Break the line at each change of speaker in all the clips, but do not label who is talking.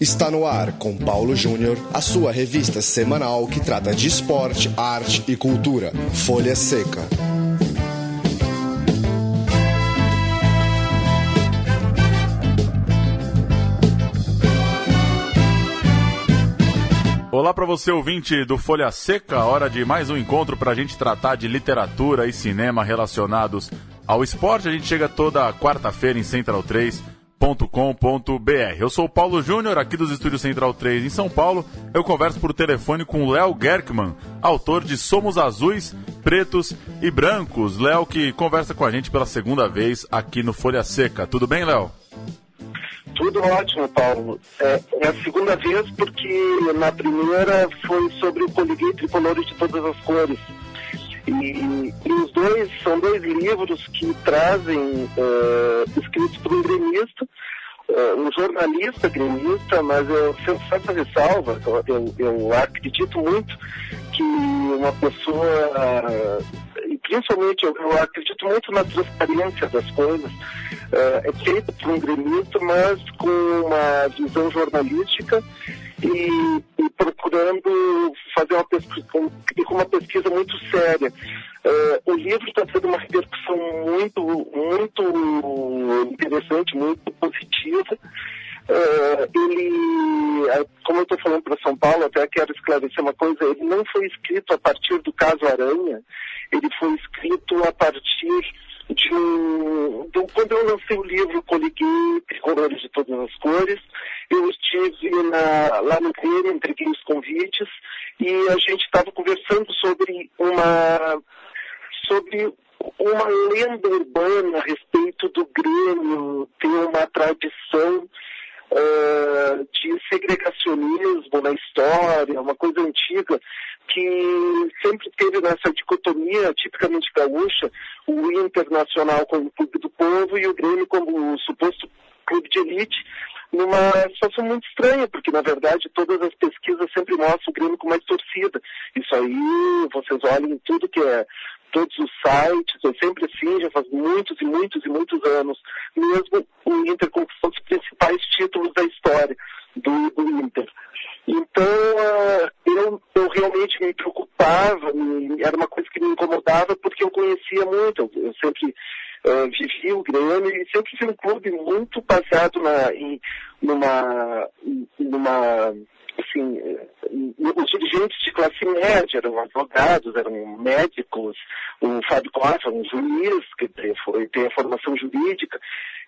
Está no ar com Paulo Júnior, a sua revista semanal que trata de esporte, arte e cultura. Folha Seca.
Olá para você ouvinte do Folha Seca, hora de mais um encontro para a gente tratar de literatura e cinema relacionados ao esporte. A gente chega toda quarta-feira em Central 3 com.br. Eu sou o Paulo Júnior, aqui dos Estúdios Central 3 em São Paulo. Eu converso por telefone com Léo Gerkman, autor de Somos Azuis, Pretos e Brancos. Léo que conversa com a gente pela segunda vez aqui no Folha Seca. Tudo bem, Léo?
Tudo ótimo, Paulo. É, é, a segunda vez porque na primeira foi sobre o coliguei tricolor de todas as cores. E, e, os dois são dois livros que trazem, uh, escritos por um gremista, uh, um jornalista gremista, mas eu sempre faço a ressalva, eu, eu acredito muito que uma pessoa, uh, principalmente eu, eu, acredito muito na transparência das coisas, é feito por um gremista, mas com uma visão jornalística e, e procurando fazer uma pesquisa, uma pesquisa muito séria. Uh, o livro está tendo uma repercussão muito, muito interessante, muito positiva. Uh, ele, como eu estou falando para São Paulo, até quero esclarecer uma coisa, ele não foi escrito a partir do caso Aranha, ele foi escrito a partir de um, de um, quando eu lancei o livro Coliguei Tricolores de Todas as Cores, eu estive na, lá no Grêmio, entreguei os convites e a gente estava conversando sobre uma sobre uma lenda urbana a respeito do Grêmio ter uma tradição uh, de segregacionismo na história, uma coisa antiga que sempre teve nessa dicotomia tipicamente gaúcha, o Internacional como clube do povo e o Grêmio como o suposto clube de elite, numa situação muito estranha, porque na verdade todas as pesquisas sempre mostram o Grêmio com mais torcida. Isso aí, vocês olhem em tudo que é, todos os sites, é sempre assim, já faz muitos e muitos e muitos anos, mesmo o Inter conquistando os principais títulos da história do, do Inter. Então, uh, eu, eu realmente me preocupava, me, era uma coisa que me incomodava porque eu conhecia muito, eu, eu sempre uh, vivi o Grêmio e sempre fui um clube muito baseado na, em, numa, numa assim, os dirigentes de classe média eram advogados, eram médicos, o Fábio Costa, um juiz, que foi, tem a formação jurídica,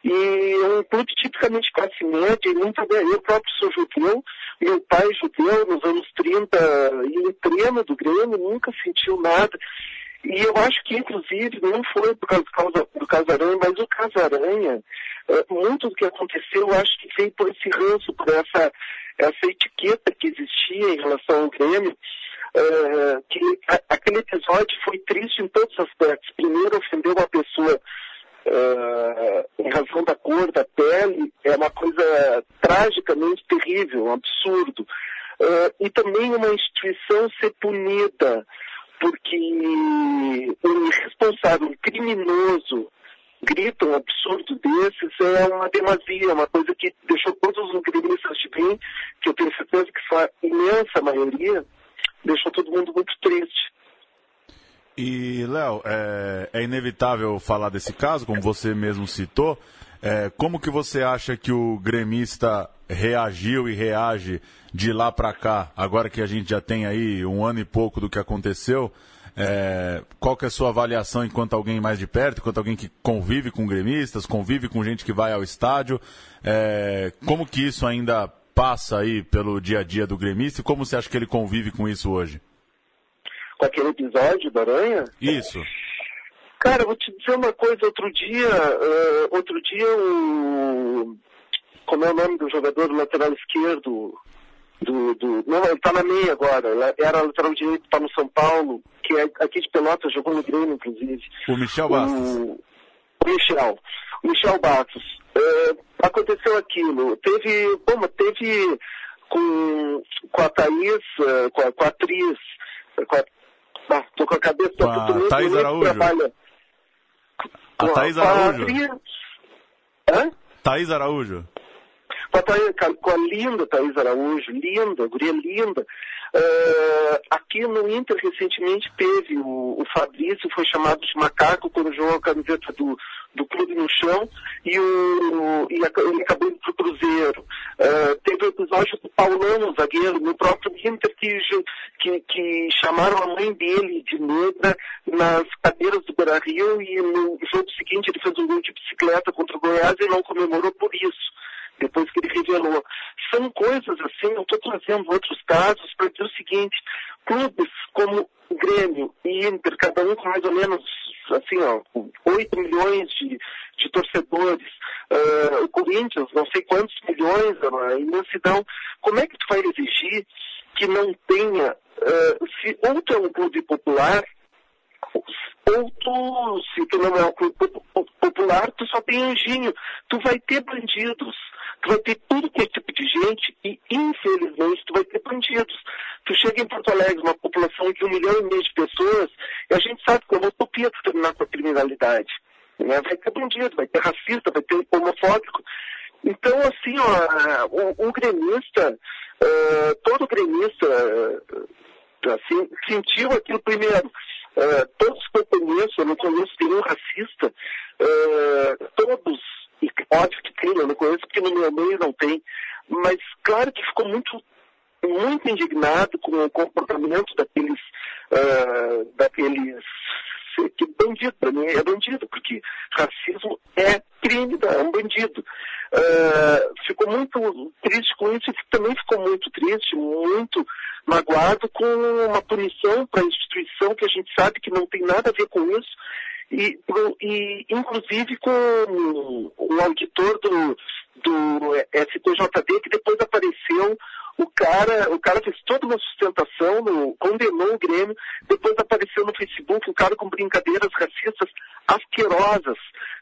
e é um clube tipicamente classe média, e muito bem, eu próprio sou judeu, meu pai judeu, nos anos 30, e treino do Grêmio, nunca sentiu nada. E eu acho que, inclusive, não foi por causa, causa do Casaranha, mas o Casaranha, é, muito do que aconteceu, eu acho que veio por esse ranço, por essa, essa etiqueta que existia em relação ao Grêmio, uh, que a, aquele episódio foi triste em todos os aspectos. Primeiro, ofendeu uma pessoa uh, em razão da cor da pele, é uma coisa tragicamente terrível, um absurdo. Uh, e também uma instituição ser punida porque um irresponsável, um criminoso grita um absurdo desses é uma demasia, uma coisa que deixou todos os gremistas de bem, que eu tenho certeza que são a imensa maioria, deixou todo mundo muito triste.
E, Léo, é, é, inevitável falar desse caso, como você mesmo citou. É, como que você acha que o gremista reagiu e reage de lá para cá, agora que a gente já tem aí um ano e pouco do que aconteceu? É, qual que é a sua avaliação enquanto alguém mais de perto, enquanto alguém que convive com gremistas, convive com gente que vai ao estádio? É, como que isso ainda passa aí pelo dia a dia do gremista e como você acha que ele convive com isso hoje?
com aquele episódio da aranha?
Isso.
Cara, vou te dizer uma coisa, outro dia, uh, outro dia o. Como é o nome do jogador do lateral esquerdo? Do, do, não, ele tá na meia agora. Era lateral direito, tá no São Paulo, que é aqui de Pelotas, jogou no Grêmio, inclusive.
O Michel Bastos. O,
o Michel. O Michel Bastos. Uh, aconteceu aquilo. Teve. Como, teve com, com a Thaís, uh, com, a, com a atriz, com a Tá, tô com a cabeça com
a Thaís Araújo. Trabalha. A Thaís Araújo.
Hã?
Thaís Araújo.
A, Thaís, com a linda Thaís Araújo, linda, guria linda. Uh, aqui no Inter recentemente teve o, o Fabrício, foi chamado de macaco quando jogou a camiseta do, do clube no chão e, o, e ele acabou indo para o Cruzeiro. Uh, teve o episódio do Paulão, zagueiro, no próprio Inter, que, que, que chamaram a mãe dele de negra nas cadeiras do Beira Rio e no jogo seguinte ele fez um gol de bicicleta contra o Goiás e não comemorou por isso depois que ele revelou. São coisas assim, eu estou trazendo outros casos para dizer o seguinte, clubes como Grêmio e Inter, cada um com mais ou menos assim, ó, 8 milhões de, de torcedores, uh, Corinthians, não sei quantos milhões, a imensidão, como é que tu vai exigir que não tenha, uh, se ou tu é um clube popular, ou tu, se tu não é clube popular, tu só tem anjinho, tu vai ter bandidos, tu vai ter tudo que é tipo de gente e, infelizmente, tu vai ter bandidos. Tu chega em Porto Alegre, uma população de um milhão e meio de pessoas, e a gente sabe que é uma utopia tu terminar com a criminalidade. Né? Vai ter bandido, vai ter racista, vai ter homofóbico. Então, assim, ó, o, o gremista, uh, todo gremista, uh, assim, sentiu aquilo primeiro. Uh, todos que eu conheço, eu não conheço nenhum racista, todos e óbvio que tem, eu não conheço porque no meu meio não tem. Mas claro que ficou muito, muito indignado com o comportamento daqueles, uh, daqueles que bandido, para mim é bandido, porque racismo é crime, é um bandido. Uh, ficou muito triste com isso e também ficou muito triste, muito magoado com uma punição para a instituição que a gente sabe que não tem nada a ver com isso e, e inclusive com o auditor do, do STJD, que depois apareceu, o cara, o cara fez toda uma sustentação, no, condenou o Grêmio, depois apareceu no Facebook um cara com brincadeiras racistas asquerosas.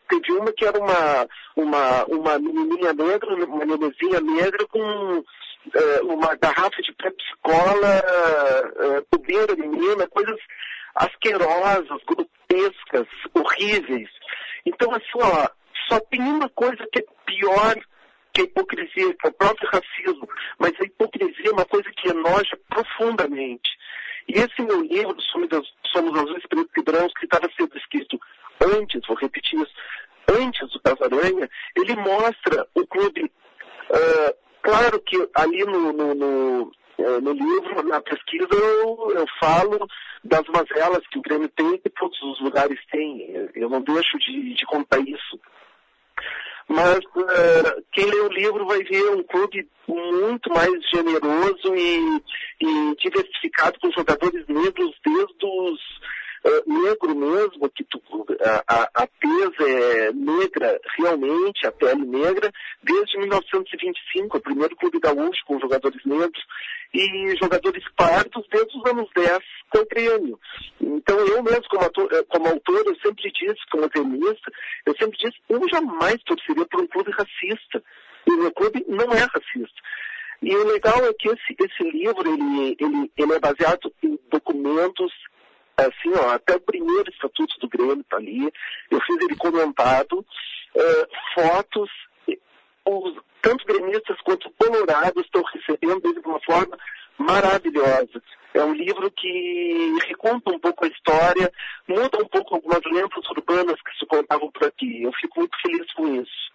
Teve uma que era uma, uma, uma menininha negra, uma nenezinha negra com uma garrafa de Pepsi Cola, é, cobrindo a menina, coisas asquerosas, grotescas, horríveis. Então, assim, ó, só tem uma coisa que é pior que a hipocrisia, que é o próprio racismo, mas a hipocrisia é uma coisa que enoja profundamente. E esse meu livro, Somos Azuis, Pretos e Brancos, que estava sendo escrito antes, vou repetir isso, antes do Casaranha, ele mostra o clube. Uh, claro que ali no, no, no, eh, no livro, na pesquisa, eu, eu falo das mazelas que o Grêmio tem que todos os lugares têm. Eu não deixo de, de contar isso. Mas uh, quem lê o livro vai ver um clube muito mais generoso e, e diversificado com jogadores negros desde os uh, negro mesmo, que tu, a, a é negra realmente, a pele negra, desde 1925, o primeiro clube gaúcho com jogadores negros, e jogadores pardos desde os anos 10 com o Grêmio. Então eu mesmo, como, ator, eh, como autor, eu sempre disse, como tenista, eu sempre disse, eu jamais torceria por um clube racista. E o meu clube não é racista. E o legal é que esse, esse livro, ele, ele, ele é baseado em documentos assim, ó, até o primeiro estatuto do Grêmio está ali, eu fiz ele comentado, uh, fotos, os, tanto gremistas quanto colorados estão recebendo ele de uma forma maravilhosa. É um livro que reconta um pouco a história, muda um pouco algumas lendas urbanas que se contavam por aqui. Eu fico muito feliz com isso.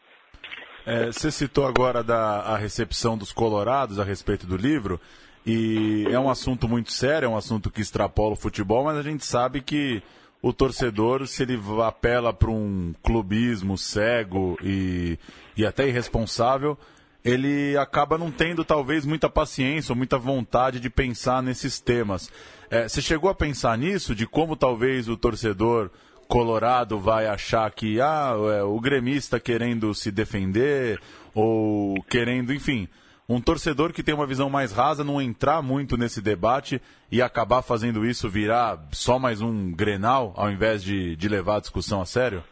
É, você citou agora da, a recepção dos colorados a respeito do livro. E é um assunto muito sério, é um assunto que extrapola o futebol, mas a gente sabe que o torcedor, se ele apela para um clubismo cego e, e até irresponsável, ele acaba não tendo talvez muita paciência ou muita vontade de pensar nesses temas. É, você chegou a pensar nisso, de como talvez o torcedor colorado vai achar que ah, é, o gremista querendo se defender ou querendo, enfim, um torcedor que tem uma visão mais rasa não entrar muito nesse debate e acabar fazendo isso virar só mais um grenal ao invés de, de levar a discussão a sério?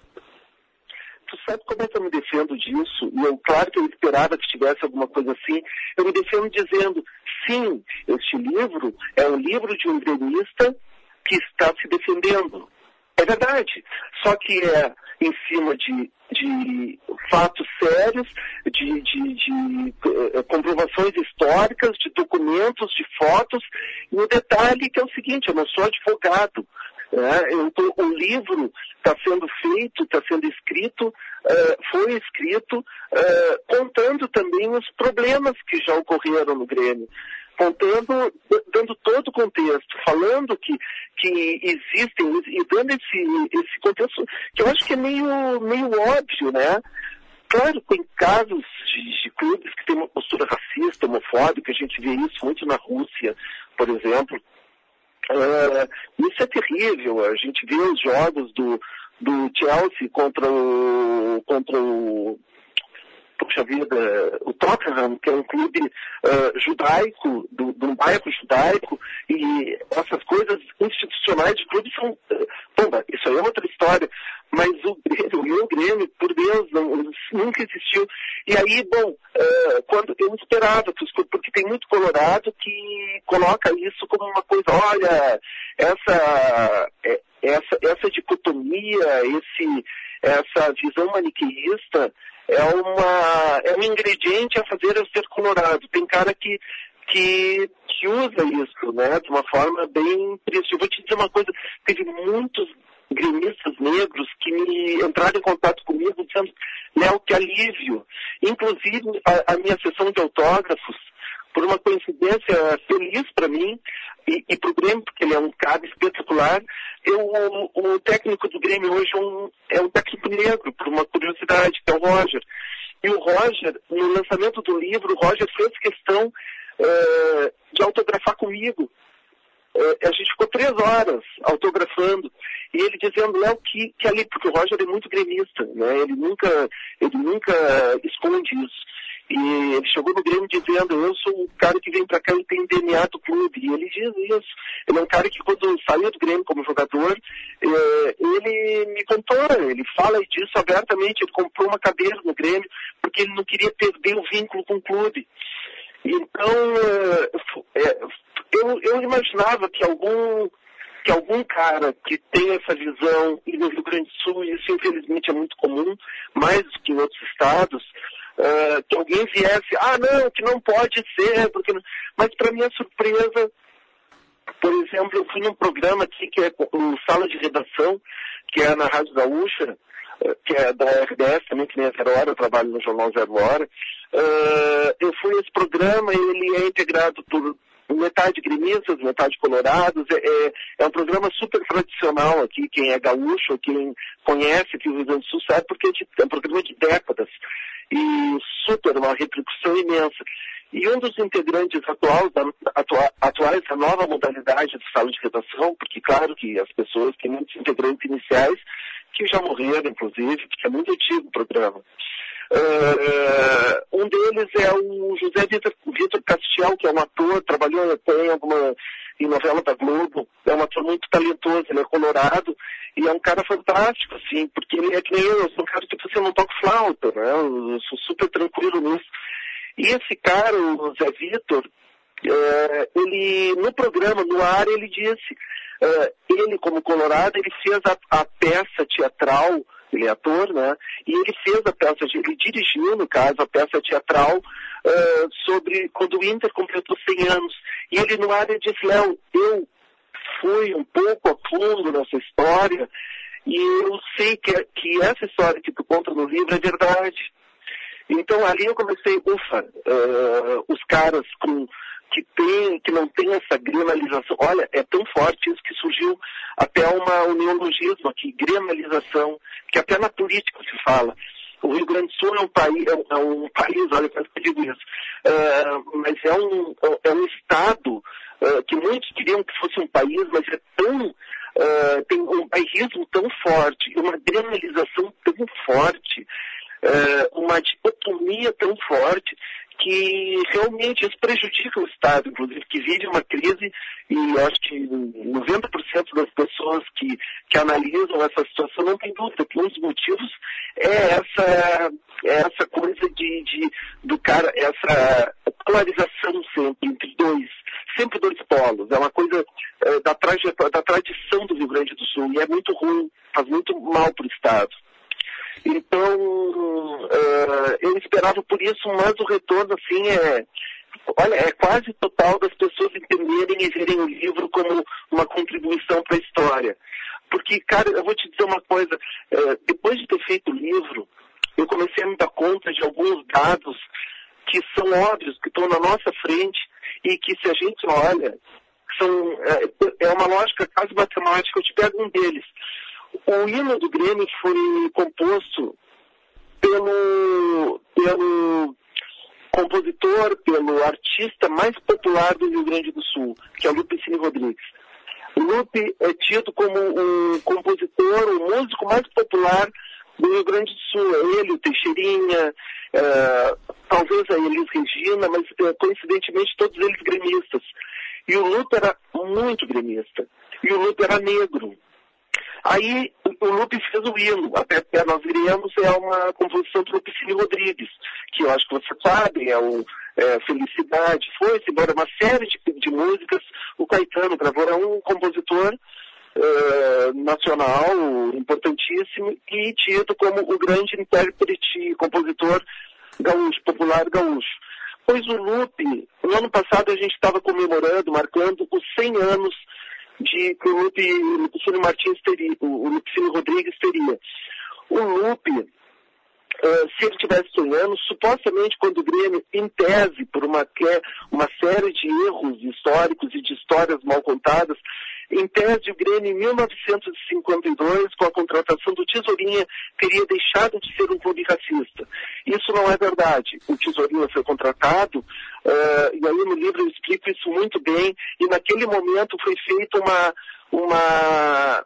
Tu sabe como é que eu me defendo disso? E eu, claro que eu esperava que tivesse alguma coisa assim. Eu me defendo dizendo, sim, este livro é um livro de um gremista que está se defendendo. É verdade. Só que é em cima de, de fatos sérios, de, de, de uh, comprovações históricas, de documentos, de fotos. E o detalhe que é o seguinte, eu não sou advogado. Né? Tô, o livro está sendo feito, está sendo escrito, uh, foi escrito, contando também os problemas que já ocorreram no Grêmio contando, dando todo o contexto, falando que, que existem e dando esse, esse contexto que eu acho que é meio, meio óbvio, né? Claro, tem casos de, de clubes que têm uma postura racista, homofóbica, a gente vê isso muito na Rússia, por exemplo. Uh, isso é terrível, a gente vê os jogos do, do Chelsea contra o, contra o puxa vida, o Tottenham, que é um clube uh, judaico, do, um bairro judaico, e essas coisas institucionais de clube são. Uh, isso aí é outra história. Mas o meu Grêmio, por Deus, não, nunca existiu. E aí, bom, uh, quando eu esperava, porque tem muito colorado que coloca isso como uma coisa, olha, essa, essa, essa dicotomia, esse, essa visão maniqueísta, é, uma, é um ingrediente a fazer eu ser colorado. Tem cara que, que, que usa isso, né, de uma forma bem triste. Eu vou te dizer uma coisa, teve muitos gremistas negros que me entraram em contato comigo dizendo, Léo, que alívio. Inclusive, a, a minha sessão de autógrafos, por uma coincidência feliz para mim e, e para o Grêmio, porque ele é um cara espetacular. Eu, o, o, técnico do Grêmio hoje é um, é um técnico negro, por uma curiosidade, que é o Roger. E o Roger, no lançamento do livro, o Roger fez questão uh, de autografar comigo. Uh, a gente ficou três horas autografando. E ele dizendo, Léo, que, que ali, porque o Roger é muito gremista, né? Ele nunca, ele nunca esconde isso. E ele chegou no Grêmio dizendo, eu sou o cara que vem para cá e tem DNA do clube. E ele diz isso. Ele é um cara que quando saiu do Grêmio como jogador, é, ele me contou, ele fala disso abertamente, ele comprou uma cadeira no Grêmio, porque ele não queria perder o vínculo com o clube. Então, é, é, eu, eu imaginava que algum que algum cara que tem essa visão, e no Rio Grande do Sul isso infelizmente é muito comum, mais do que em outros estados, uh, que alguém viesse, ah não, que não pode ser, porque não... mas para minha surpresa, por exemplo, eu fui num programa aqui que é um sala de redação, que é na Rádio Gaúcha, uh, que é da RDS também, que nem a Zero Hora, eu trabalho no Jornal Zero Hora. Uh, eu fui nesse programa e ele é integrado por metade gremistas, metade colorados. É, é, é, um programa super tradicional aqui. Quem é gaúcho, quem conhece aqui o Rio Grande do Sul sabe, porque é um programa de décadas. E super, uma repercussão imensa. E um dos integrantes atuais da, atua, atuais da nova modalidade de sala de redação, porque claro que as pessoas têm muitos integrantes iniciais que já morreram, inclusive, porque é muito antigo o programa. Uh, um deles é o José Vitor, Castiel, que é um ator, trabalhou até em alguma em novela da Globo, é um ator muito talentoso, ele é colorado, e é um cara fantástico, assim, porque ele é que nem eu, eu sou um cara que você não toca flauta, né? Eu sou super tranquilo nisso. E esse cara, o Zé Vitor, uh, ele, no programa, no ar, ele disse, ele como colorado, ele fez a, a peça teatral ele é ator, né? E ele fez a peça, ele dirigiu, no caso, a peça teatral uh, sobre quando o Inter completou 100 anos. E ele no ele disse, Léo, eu fui um pouco a fundo nessa história e eu sei que, que essa história que tu conta no livro é verdade. Então ali eu comecei, ufa, uh, os caras com que tem, que não tem essa granalização. Olha, é tão forte isso que surgiu até uma, um neologismo aqui, granalização, que até na política se fala. O Rio Grande do Sul é um país, é um, é país olha, quase que eu digo isso, uh, mas é um, é um estado uh, que muitos queriam que fosse um país, mas é tão, uh, tem um bairrismo tão forte, uma granalização tão forte, uma dicotomia tão forte, que realmente isso prejudica o Estado, inclusive, que vive uma crise e acho que 90% das pessoas que, que analisam essa situação não tem dúvida que um dos motivos é essa, é essa coisa de, de, do cara, essa polarização sempre entre dois, sempre dois polos. É uma coisa é, da, da tradição do Rio Grande do Sul. E é muito ruim, faz muito mal para o Estado. Então, uh, eu esperava por isso, mas o retorno, assim, é, olha, é quase total das pessoas entenderem e verem o livro como uma contribuição para a história. Porque, cara, eu vou te dizer uma coisa, uh, depois de ter feito o livro, eu comecei a me dar conta de alguns dados que são óbvios, que estão na nossa frente e que se a gente olha, são, é, é uma lógica quase matemática, eu te pego um deles. O hino do Grêmio foi composto pelo, pelo compositor, pelo artista mais popular do Rio Grande do Sul, que é o Lupicínio Rodrigues. O Lupe é tido como o compositor, o músico mais popular do Rio Grande do Sul. É ele, o Teixeirinha, é, talvez a Elis Regina, mas é, coincidentemente todos eles gremistas. E o Lupe era muito gremista. E o Lupe era negro. Aí o Lupe fez o hino, até, até nós iremos, é uma composição do Lupicínio Rodrigues, que eu acho que você sabe, é o é, Felicidade, foi-se embora uma série de, de, músicas, o Caetano gravou, é um compositor é, nacional importantíssimo e tido como o grande intérprete e compositor gaúcho, popular gaúcho. Pois o Lupe, no ano passado a gente estava comemorando, marcando os 100 anos de que o Lupe, Lupicínio Martins teria, o Lupicínio Rodrigues teria. O Lupe, uh, se ele tivesse sonhando, supostamente quando o Grêmio, em tese, por uma, uma série de erros históricos e de histórias mal contadas, em tese, o Grêmio, em 1952, com a contratação do Tesourinha, teria deixado de ser um clube racista. Isso não é verdade. O Tesourinha foi contratado, uh, e aí no livro eu explico isso muito bem, e naquele momento foi feita uma, uma,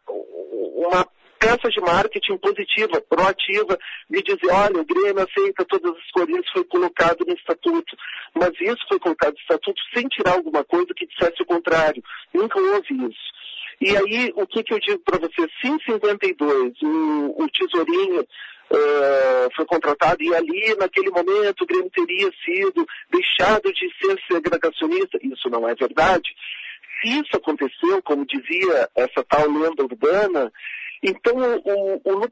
uma peça de marketing positiva, proativa, de dizer, olha, o Grêmio aceita todas as cores, foi colocado no estatuto. Mas isso foi colocado no estatuto sem tirar alguma coisa que dissesse o contrário. Nunca houve isso. E aí, o que, que eu digo para você? Se em 52 o, o Tesourinho uh, foi contratado e ali, naquele momento, o Grêmio teria sido deixado de ser segregacionista, isso não é verdade. Se isso aconteceu, como dizia essa tal lenda urbana, então o, o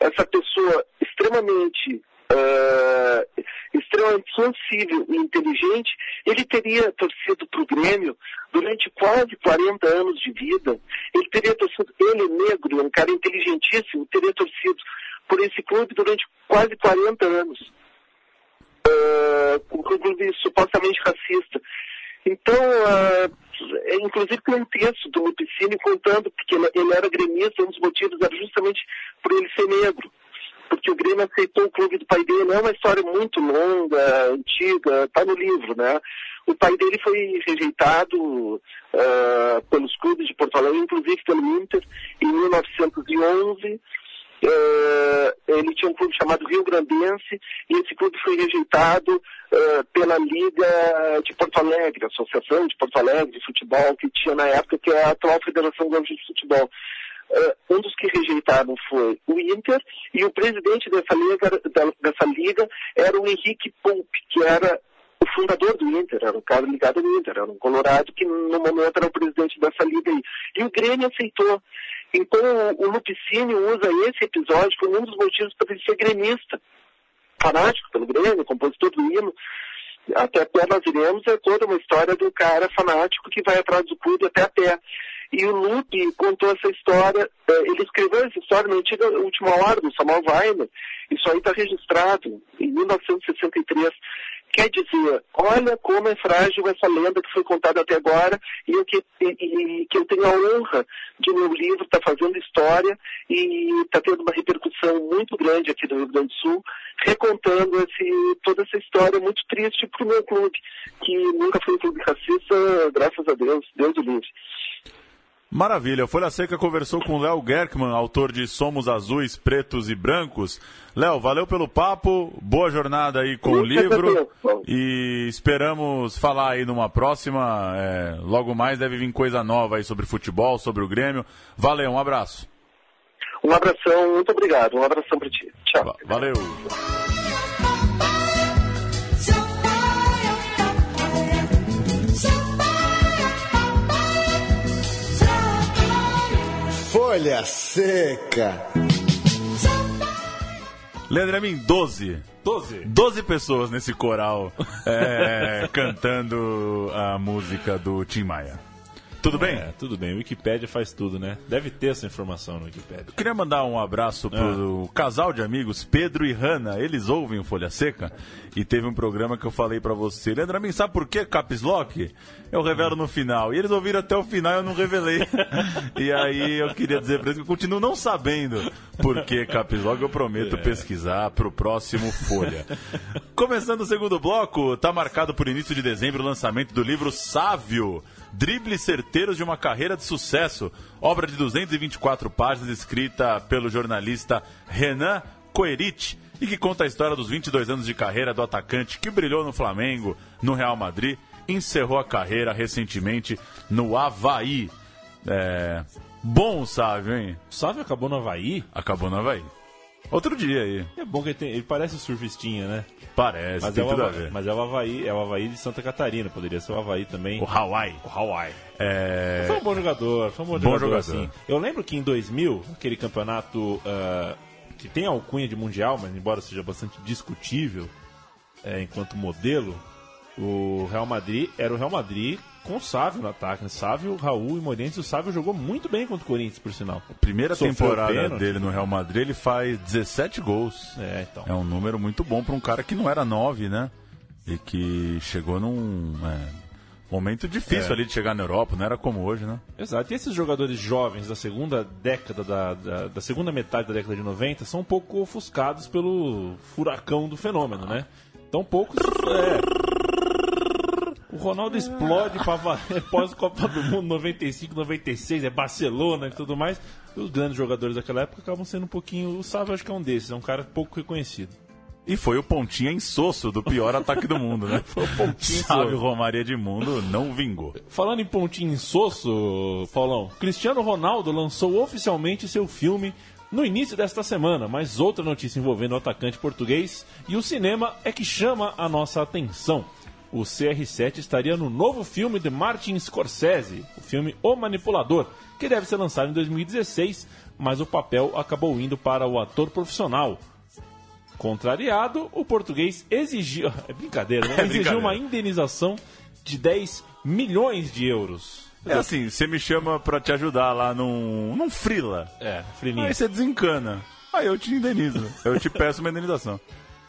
essa pessoa extremamente uh, extremamente sensível e inteligente, ele teria torcido para o Grêmio durante quase 40 anos de vida. Ele teria torcido, ele negro, um cara inteligentíssimo, teria torcido por esse clube durante quase 40 anos. Uh, um clube supostamente racista. Então, uh, inclusive tem um texto do Lupicínio contando, porque ele, ele era gremista, um dos motivos era justamente por ele ser negro porque o Grêmio aceitou o clube do pai dele. É uma história muito longa, antiga, está no livro, né? O pai dele foi rejeitado uh, pelos clubes de Porto Alegre, inclusive pelo Inter, em 1911. Uh, ele tinha um clube chamado Rio Grandense e esse clube foi rejeitado uh, pela Liga de Porto Alegre, Associação de Porto Alegre de Futebol, que tinha na época, que é a atual Federação Gaúcha de Futebol. Uh, um dos que rejeitaram foi o Inter e o presidente dessa liga, dessa liga era o Henrique Pope, que era fundador do Inter, era um cara ligado ao Inter, era um colorado que no momento era o presidente dessa liga aí. E o Grêmio aceitou. Então o, o Lupicínio usa esse episódio como um dos motivos para ele ser gremista. Fanático pelo Grêmio, compositor do hino. Até pé nós iremos, é toda uma história do cara fanático que vai atrás do clube até a pé. E o Lupe contou essa história, é, ele escreveu essa história na antiga Última Hora, do Samuel Weiner. Isso aí está registrado em 1963. Quer dizer, olha como é frágil essa lenda que foi contada até agora e, eu que, e que eu tenho a honra de meu livro estar tá fazendo história e está tendo uma repercussão muito grande aqui do Rio Grande do Sul, recontando esse, toda essa história muito triste para o meu clube, que nunca foi um clube racista, graças a Deus, Deus do livre.
Maravilha. Folha Seca conversou com Léo Gerkman, autor de Somos Azuis, Pretos e Brancos. Léo, valeu pelo papo, boa jornada aí com o livro e esperamos falar aí numa próxima. É, logo mais deve vir coisa nova aí sobre futebol, sobre o Grêmio. Valeu, um abraço.
Um abração, muito obrigado. Um abração para ti. Tchau.
Valeu.
Folha Seca.
Leandro Amin, 12.
12.
12 pessoas nesse coral é, cantando a música do Tim Maia. Tudo bem?
É, tudo bem. O Wikipedia faz tudo, né? Deve ter essa informação no Wikipedia.
Queria mandar um abraço pro
Ah.
casal de amigos, Pedro e Hanna. Eles ouvem o Folha Seca e teve um programa que eu falei pra você. Leandro Amin, sabe por que Caps Lock? Eu revelo no final. E eles ouviram até o final e eu não revelei. e aí eu queria dizer pra eles que eu continuo não sabendo por que Caps Lock. Eu prometo
É.
pesquisar pro próximo Folha. Começando o segundo bloco, tá marcado por início de dezembro o lançamento do livro Sávio. Dribles certeiros de uma carreira de sucesso. Obra de 224 páginas, escrita pelo jornalista Renan Coerit e que conta a história dos 22 anos de carreira do atacante que brilhou no Flamengo, no Real Madrid, encerrou a carreira recentemente no Havaí. É... Bom o Sávio, hein?
O Sávio acabou no Havaí.
Acabou no Havaí. Outro dia aí.
É bom que ele, tem, ele parece surfistinha, né?
Parece,
Mas é, o Havaí, mas é o Havaí, é o Havaí de Santa Catarina. Poderia ser o Havaí também.
O Hawaii.
O Hawaii.
É...
Foi um bom jogador, foi um bom,
Bom
jogador,
jogador.
assim. Eu lembro que em 2000, aquele campeonato ah, que tem alcunha de mundial, mas embora seja bastante discutível é, enquanto modelo, o Real Madrid era o Real Madrid com o Sávio no ataque. né? Sávio, Raul e Morense. O Sávio jogou muito bem contra o Corinthians, por sinal.
Primeira
Sofreu
temporada
pênalti.
dele no Real Madrid, ele faz 17 gols.
É, então.
É um número muito bom para um cara que não era 9, né? E que chegou num é, momento difícil
É.
ali de chegar na Europa, não era como hoje, né?
Exato. E esses jogadores jovens da segunda década, da, da, da segunda metade da década de 90, são um pouco ofuscados pelo furacão do fenômeno, né? Então poucos. É. O Ronaldo explode para pós-Copa do Mundo 95, 96, é Barcelona e tudo mais. E os grandes jogadores daquela época acabam sendo um pouquinho. O Sávio acho que é um desses, é um cara pouco reconhecido.
E foi o pontinha insosso do pior ataque do mundo, né?
Foi o pontinha
Sabe. Romaria de Mundo não vingou.
Falando em pontinho insosso, Paulão, Cristiano Ronaldo lançou oficialmente seu filme no início desta semana, mas outra notícia envolvendo o atacante português e o cinema é que chama a nossa atenção. O CR7 estaria no novo filme de Martin Scorsese, o filme O Manipulador, que deve ser lançado em 2016, mas o papel acabou indo para o ator profissional. Contrariado, o português exigiu. É brincadeira, né?
É
exigiu
brincadeira.
uma indenização de 10 milhões de euros.
É assim, você me chama pra te ajudar lá num, num frila.
É, frilinha.
Aí você desencana. Aí eu te indenizo. Eu te peço uma indenização.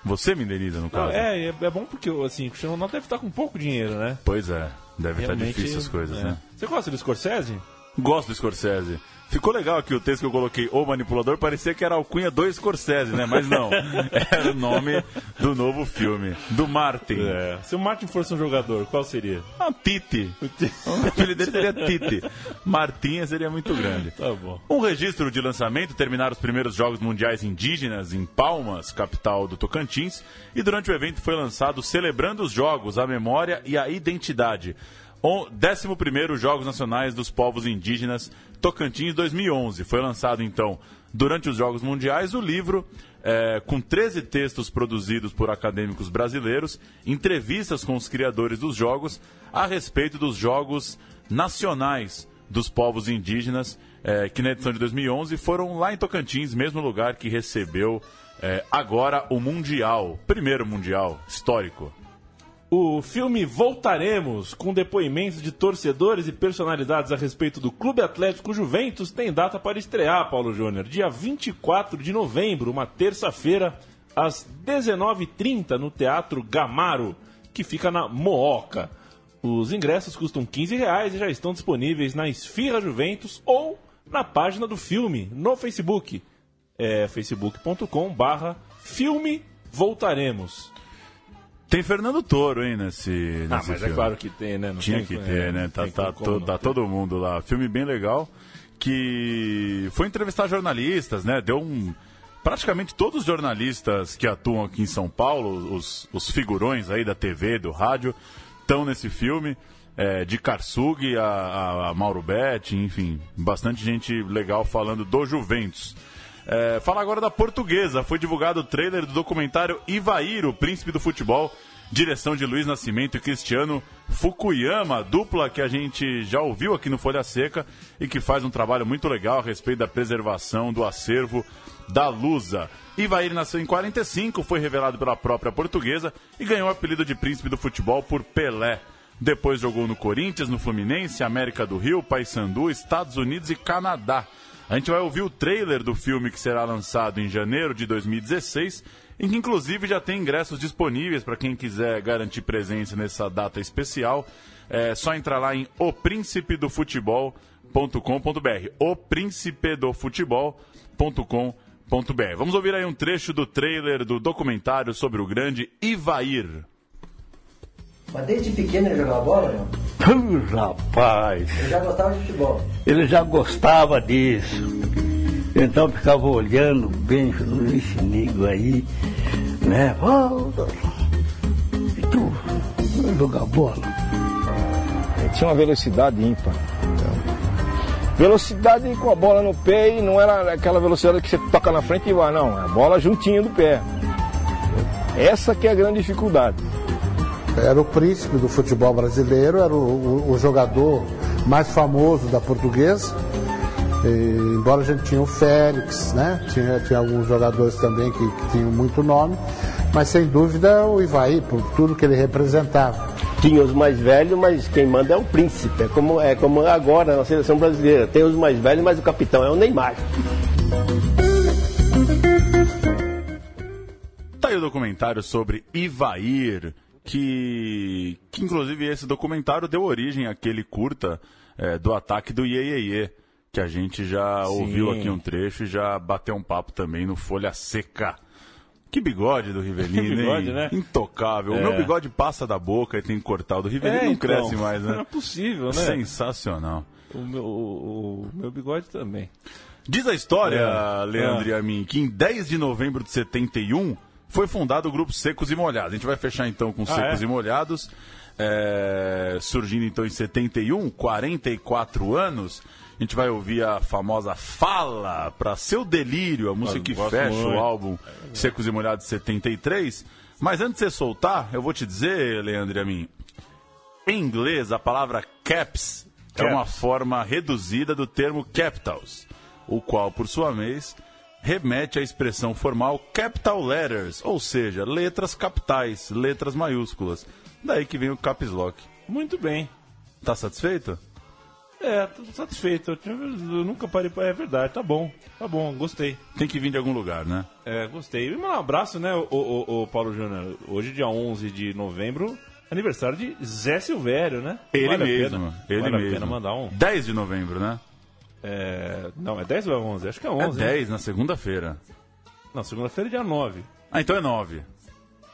Você me indeniza, no
Não,
caso.
é, é, é bom porque assim, o Cristiano Ronaldo deve estar com pouco dinheiro, né?
Pois é, deve estar
Realmente,
difícil as coisas,
é.
né?
Você gosta do Scorsese?
Gosto do Scorsese. Ficou legal aqui o texto que eu coloquei, O Manipulador, parecia que era Alcunha do Scorsese, né? Mas não, era o nome do novo filme, do Martin.
É. Se o Martin fosse um jogador, qual seria?
Ah, Tite. O apelido dele seria Tite. Martinha seria muito grande.
Tá bom.
Um registro de lançamento terminaram os primeiros Jogos Mundiais Indígenas em Palmas, capital do Tocantins, e durante o evento foi lançado Celebrando os Jogos, a Memória e a Identidade. O 11º Jogos Nacionais dos Povos Indígenas Tocantins 2011. Foi lançado, então, durante os Jogos Mundiais, o livro é, com 13 textos produzidos por acadêmicos brasileiros, entrevistas com os criadores dos jogos a respeito dos jogos nacionais dos povos indígenas, é, que na edição de 2011 foram lá em Tocantins, mesmo lugar que recebeu é, agora o Mundial, primeiro Mundial histórico.
O filme Voltaremos, com depoimentos de torcedores e personalidades a respeito do Clube Atlético Juventus, tem data para estrear, Paulo Júnior, dia 24 de novembro, uma terça-feira, às 19h30, no Teatro Gamaro, que fica na Mooca. Os ingressos custam 15 reais e já estão disponíveis na Esfirra Juventus ou na página do filme, no Facebook. É facebook.com barra filme Voltaremos.
Tem Fernando Toro, hein, nesse, nesse
Ah, mas é
filme.
claro que tem, né? Não
Tinha
tem-
que ter,
é,
né? Tá, tá,
como
to- tá todo mundo lá. Filme bem legal. Que foi entrevistar jornalistas, né? Deu um. Praticamente todos os jornalistas que atuam aqui em São Paulo, os, os figurões aí da TV, do rádio, estão nesse filme. É, de Karsug a, a, a Mauro Betti, enfim, bastante gente legal falando do Juventus. É, fala agora da portuguesa. Foi divulgado o trailer do documentário Ivair, o príncipe do futebol, Direção de Luiz Nascimento e Cristiano Fukuyama, dupla que a gente já ouviu aqui no Folha Seca e que faz um trabalho muito legal a respeito da preservação do acervo da Lusa. Ivair nasceu em 45, foi revelado pela própria portuguesa e ganhou o apelido de príncipe do futebol por Pelé. Depois jogou no Corinthians, no Fluminense, América do Rio, Paysandu, Estados Unidos e Canadá. A gente vai ouvir o trailer do filme que será lançado em janeiro de 2016, em que inclusive já tem ingressos disponíveis para quem quiser garantir presença nessa data especial. É só entrar lá em opríncipedofutebol.com.br opríncipedofutebol.com.br Vamos ouvir aí um trecho do trailer do documentário sobre o grande Ivair.
Mas desde pequeno ele jogava bola, não?
Uh, rapaz,
Ele já gostava de futebol.
ele já gostava disso. Então ficava olhando bem, falando, esse nego aí, né? Oh, e tu, vai jogar bola?
tinha uma velocidade ímpar. Velocidade com a bola no pé e não era aquela velocidade que você toca na frente e vai, não. É a bola juntinho do pé. Essa que é a grande dificuldade.
Era o príncipe do futebol brasileiro, era o, o- o jogador mais famoso da portuguesa. E, embora a gente tinha o Félix, né? Tinha, tinha alguns jogadores também que, que tinham muito nome, mas sem dúvida o Ivaí, por tudo que ele representava.
Tinha os mais velhos, mas quem manda é o príncipe. É como, é como agora na seleção brasileira. Tem os mais velhos, mas o capitão é o Neymar.
Tá aí o documentário sobre Ivair, que, que inclusive esse documentário deu origem àquele curta é, do ataque do Iê, Iê, Iê, que a gente já
Sim.
ouviu aqui um trecho e já bateu um papo também no Folha Seca. Que bigode do Rivelino,
bigode, né?
Intocável. O
É.
meu bigode passa da boca e tem que cortar. O do Rivelino não
então,
cresce mais,
Não é
né?
possível, né?
Sensacional.
O meu, o- o meu bigode também.
Diz a história,
É.
Leandro
É.
e a mim, que em 10 de novembro de 71 foi fundado o grupo Secos e Molhados. A gente vai fechar então com
Ah,
Secos
é?
e Molhados, é, surgindo então em 71, 44 anos. A gente vai ouvir a famosa Fala para Seu Delírio, a música
Eu
que fecha
muito.
o álbum Secos e Molhados 73. Mas antes de você soltar, eu vou te dizer, Leandro e a mim, em inglês, a palavra caps, é
Caps.
uma forma reduzida do termo capitals, o qual, por sua vez, remete à expressão formal capital letters, ou seja, letras capitais, letras maiúsculas. Daí que vem o caps lock.
Muito bem.
Tá satisfeito?
É, tô satisfeito. Eu, tinha- eu nunca parei pra. É verdade, tá bom. Tá bom, gostei.
Tem que vir de algum lugar, né?
É, gostei. E um abraço, né, o, o, o Paulo Júnior. Hoje, dia 11 de novembro, aniversário de Zé Silvério, né?
Ele
Vale
mesmo,
pena-
ele
vale
mesmo.
a pena mandar um.
10 de novembro, né?
É, não, é 10 ou é 11? Acho que é
É
11. né?
10 na segunda-feira.
Não, segunda-feira é dia 9.
Ah, então é 9.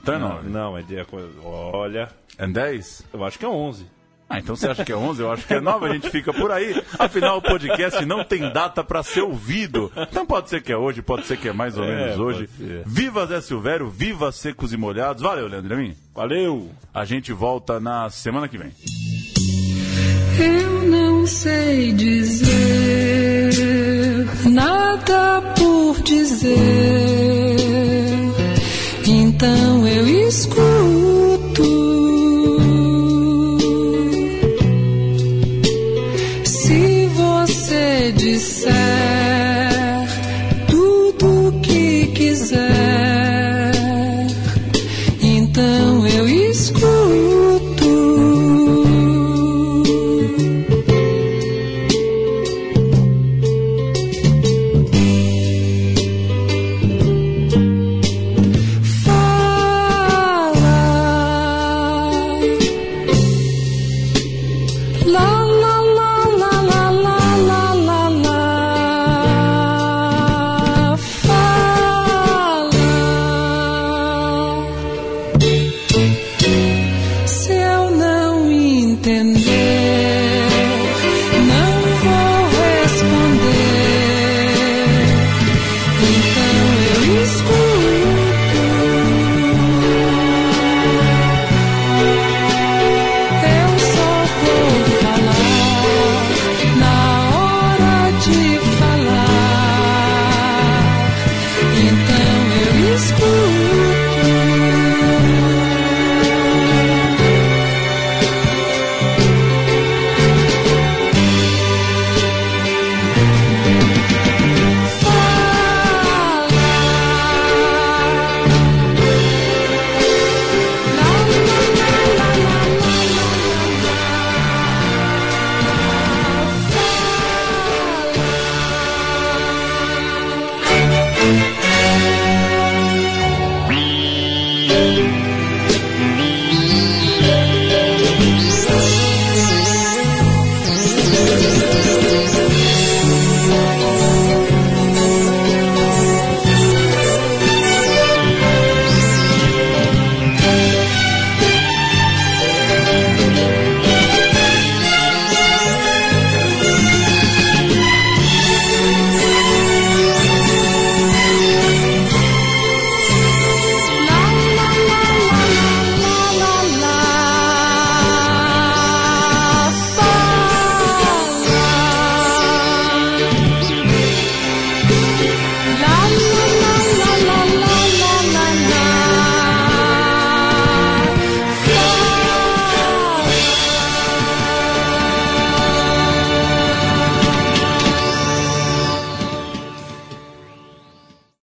Então é
Não,
9.
não, é dia. Olha,
É 10?
eu acho que é 11.
Ah, então você acha que é 11? Eu acho que é 9, a gente fica por aí. Afinal, o podcast não tem data para ser ouvido. Então pode ser que é hoje, pode ser que é mais ou
É,
menos hoje.
ser.
Viva Zé Silvério, viva Secos e Molhados. Valeu, Leandro Amin.
Valeu!
A gente volta na semana que vem.
Eu não sei dizer nada por dizer, então eu escuto.